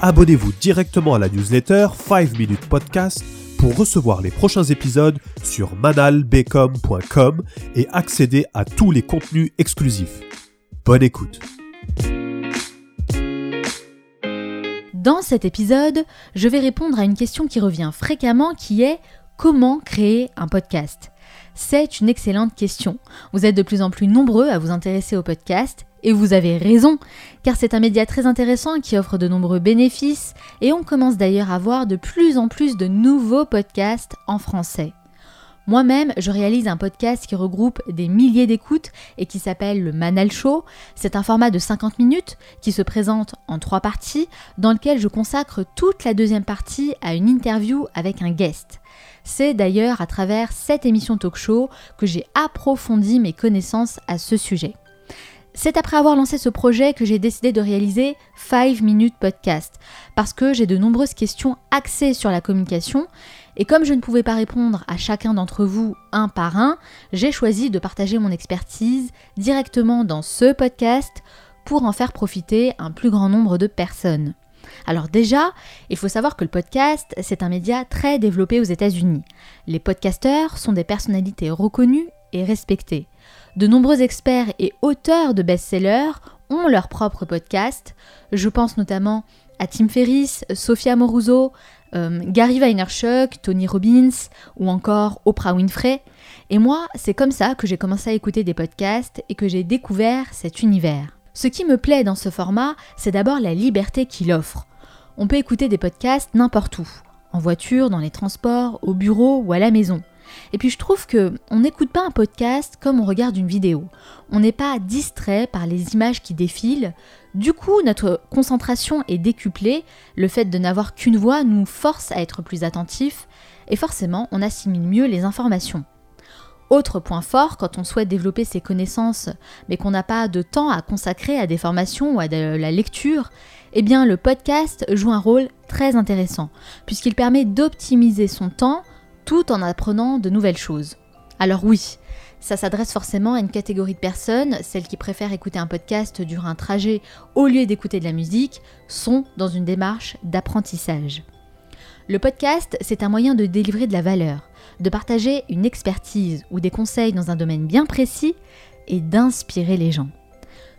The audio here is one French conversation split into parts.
abonnez-vous directement à la newsletter 5 Minutes Podcast pour recevoir les prochains épisodes sur manalbecom.com et accéder à tous les contenus exclusifs. Bonne écoute. Dans cet épisode, je vais répondre à une question qui revient fréquemment qui est comment créer un podcast? C'est une excellente question. Vous êtes de plus en plus nombreux à vous intéresser au podcast et vous avez raison, car c'est un média très intéressant qui offre de nombreux bénéfices et on commence d'ailleurs à voir de plus en plus de nouveaux podcasts en français. Moi-même, je réalise un podcast qui regroupe des milliers d'écoutes et qui s'appelle le Manal Show. C'est un format de 50 minutes qui se présente en trois parties, dans lequel je consacre toute la deuxième partie à une interview avec un guest. C'est d'ailleurs à travers cette émission talk show que j'ai approfondi mes connaissances à ce sujet. C'est après avoir lancé ce projet que j'ai décidé de réaliser 5 Minutes Podcast, parce que j'ai de nombreuses questions axées sur la communication, et comme je ne pouvais pas répondre à chacun d'entre vous un par un, j'ai choisi de partager mon expertise directement dans ce podcast pour en faire profiter un plus grand nombre de personnes. Alors déjà, il faut savoir que le podcast, c'est un média très développé aux États-Unis. Les podcasteurs sont des personnalités reconnues et respectées. De nombreux experts et auteurs de best-sellers ont leur propre podcast. Je pense notamment à Tim Ferriss, Sophia Moruso, euh, Gary Vaynerchuk, Tony Robbins ou encore Oprah Winfrey. Et moi, c'est comme ça que j'ai commencé à écouter des podcasts et que j'ai découvert cet univers. Ce qui me plaît dans ce format, c'est d'abord la liberté qu'il offre. On peut écouter des podcasts n'importe où, en voiture, dans les transports, au bureau ou à la maison. Et puis je trouve que on n'écoute pas un podcast comme on regarde une vidéo. On n'est pas distrait par les images qui défilent. Du coup, notre concentration est décuplée. Le fait de n'avoir qu'une voix nous force à être plus attentifs et forcément, on assimile mieux les informations. Autre point fort, quand on souhaite développer ses connaissances, mais qu'on n'a pas de temps à consacrer à des formations ou à la lecture, eh bien le podcast joue un rôle très intéressant, puisqu'il permet d'optimiser son temps tout en apprenant de nouvelles choses. Alors oui, ça s'adresse forcément à une catégorie de personnes, celles qui préfèrent écouter un podcast durant un trajet au lieu d'écouter de la musique, sont dans une démarche d'apprentissage. Le podcast, c'est un moyen de délivrer de la valeur, de partager une expertise ou des conseils dans un domaine bien précis et d'inspirer les gens.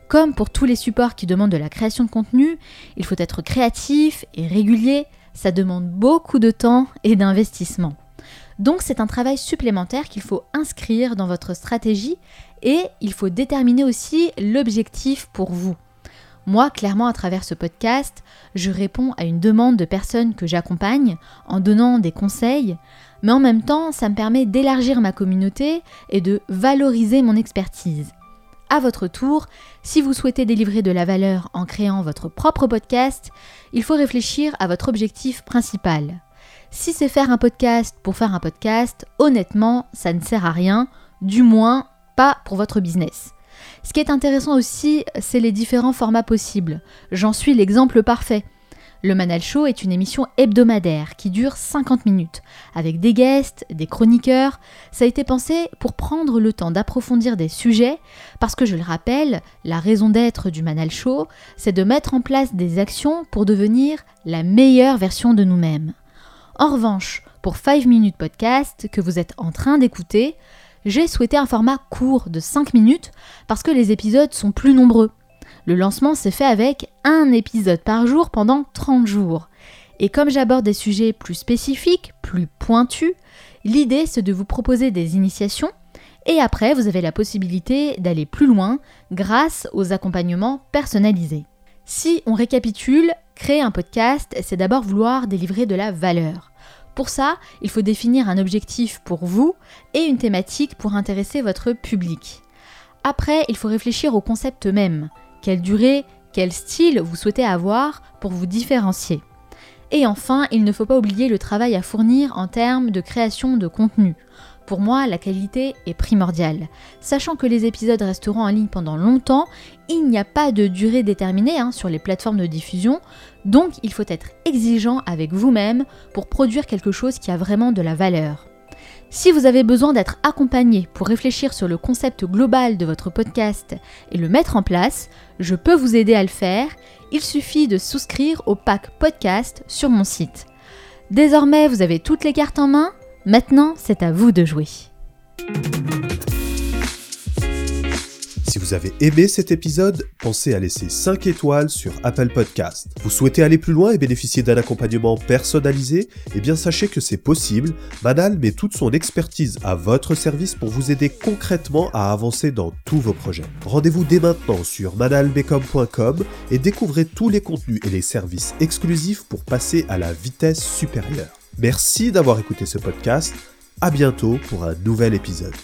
Comme pour tous les supports qui demandent de la création de contenu, il faut être créatif et régulier, ça demande beaucoup de temps et d'investissement. Donc c'est un travail supplémentaire qu'il faut inscrire dans votre stratégie et il faut déterminer aussi l'objectif pour vous. Moi, clairement, à travers ce podcast, je réponds à une demande de personnes que j'accompagne en donnant des conseils, mais en même temps, ça me permet d'élargir ma communauté et de valoriser mon expertise. À votre tour, si vous souhaitez délivrer de la valeur en créant votre propre podcast, il faut réfléchir à votre objectif principal. Si c'est faire un podcast pour faire un podcast, honnêtement, ça ne sert à rien, du moins pas pour votre business. Ce qui est intéressant aussi, c'est les différents formats possibles. J'en suis l'exemple parfait. Le Manal Show est une émission hebdomadaire qui dure 50 minutes, avec des guests, des chroniqueurs. Ça a été pensé pour prendre le temps d'approfondir des sujets, parce que je le rappelle, la raison d'être du Manal Show, c'est de mettre en place des actions pour devenir la meilleure version de nous-mêmes. En revanche, pour 5 minutes podcast que vous êtes en train d'écouter, j'ai souhaité un format court de 5 minutes parce que les épisodes sont plus nombreux. Le lancement s'est fait avec un épisode par jour pendant 30 jours. Et comme j'aborde des sujets plus spécifiques, plus pointus, l'idée c'est de vous proposer des initiations et après vous avez la possibilité d'aller plus loin grâce aux accompagnements personnalisés. Si on récapitule, créer un podcast, c'est d'abord vouloir délivrer de la valeur. Pour ça, il faut définir un objectif pour vous et une thématique pour intéresser votre public. Après, il faut réfléchir au concept même. Quelle durée, quel style vous souhaitez avoir pour vous différencier. Et enfin, il ne faut pas oublier le travail à fournir en termes de création de contenu. Pour moi, la qualité est primordiale. Sachant que les épisodes resteront en ligne pendant longtemps, il n'y a pas de durée déterminée hein, sur les plateformes de diffusion, donc il faut être exigeant avec vous-même pour produire quelque chose qui a vraiment de la valeur. Si vous avez besoin d'être accompagné pour réfléchir sur le concept global de votre podcast et le mettre en place, je peux vous aider à le faire. Il suffit de souscrire au pack podcast sur mon site. Désormais, vous avez toutes les cartes en main? Maintenant, c'est à vous de jouer. Si vous avez aimé cet épisode, pensez à laisser 5 étoiles sur Apple Podcast. Vous souhaitez aller plus loin et bénéficier d'un accompagnement personnalisé? Eh bien sachez que c'est possible. Manal met toute son expertise à votre service pour vous aider concrètement à avancer dans tous vos projets. Rendez-vous dès maintenant sur manalbecom.com et découvrez tous les contenus et les services exclusifs pour passer à la vitesse supérieure. Merci d'avoir écouté ce podcast. À bientôt pour un nouvel épisode.